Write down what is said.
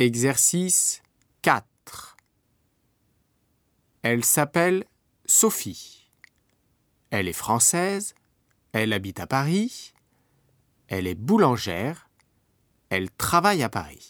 Exercice 4. Elle s'appelle Sophie. Elle est française. Elle habite à Paris. Elle est boulangère. Elle travaille à Paris.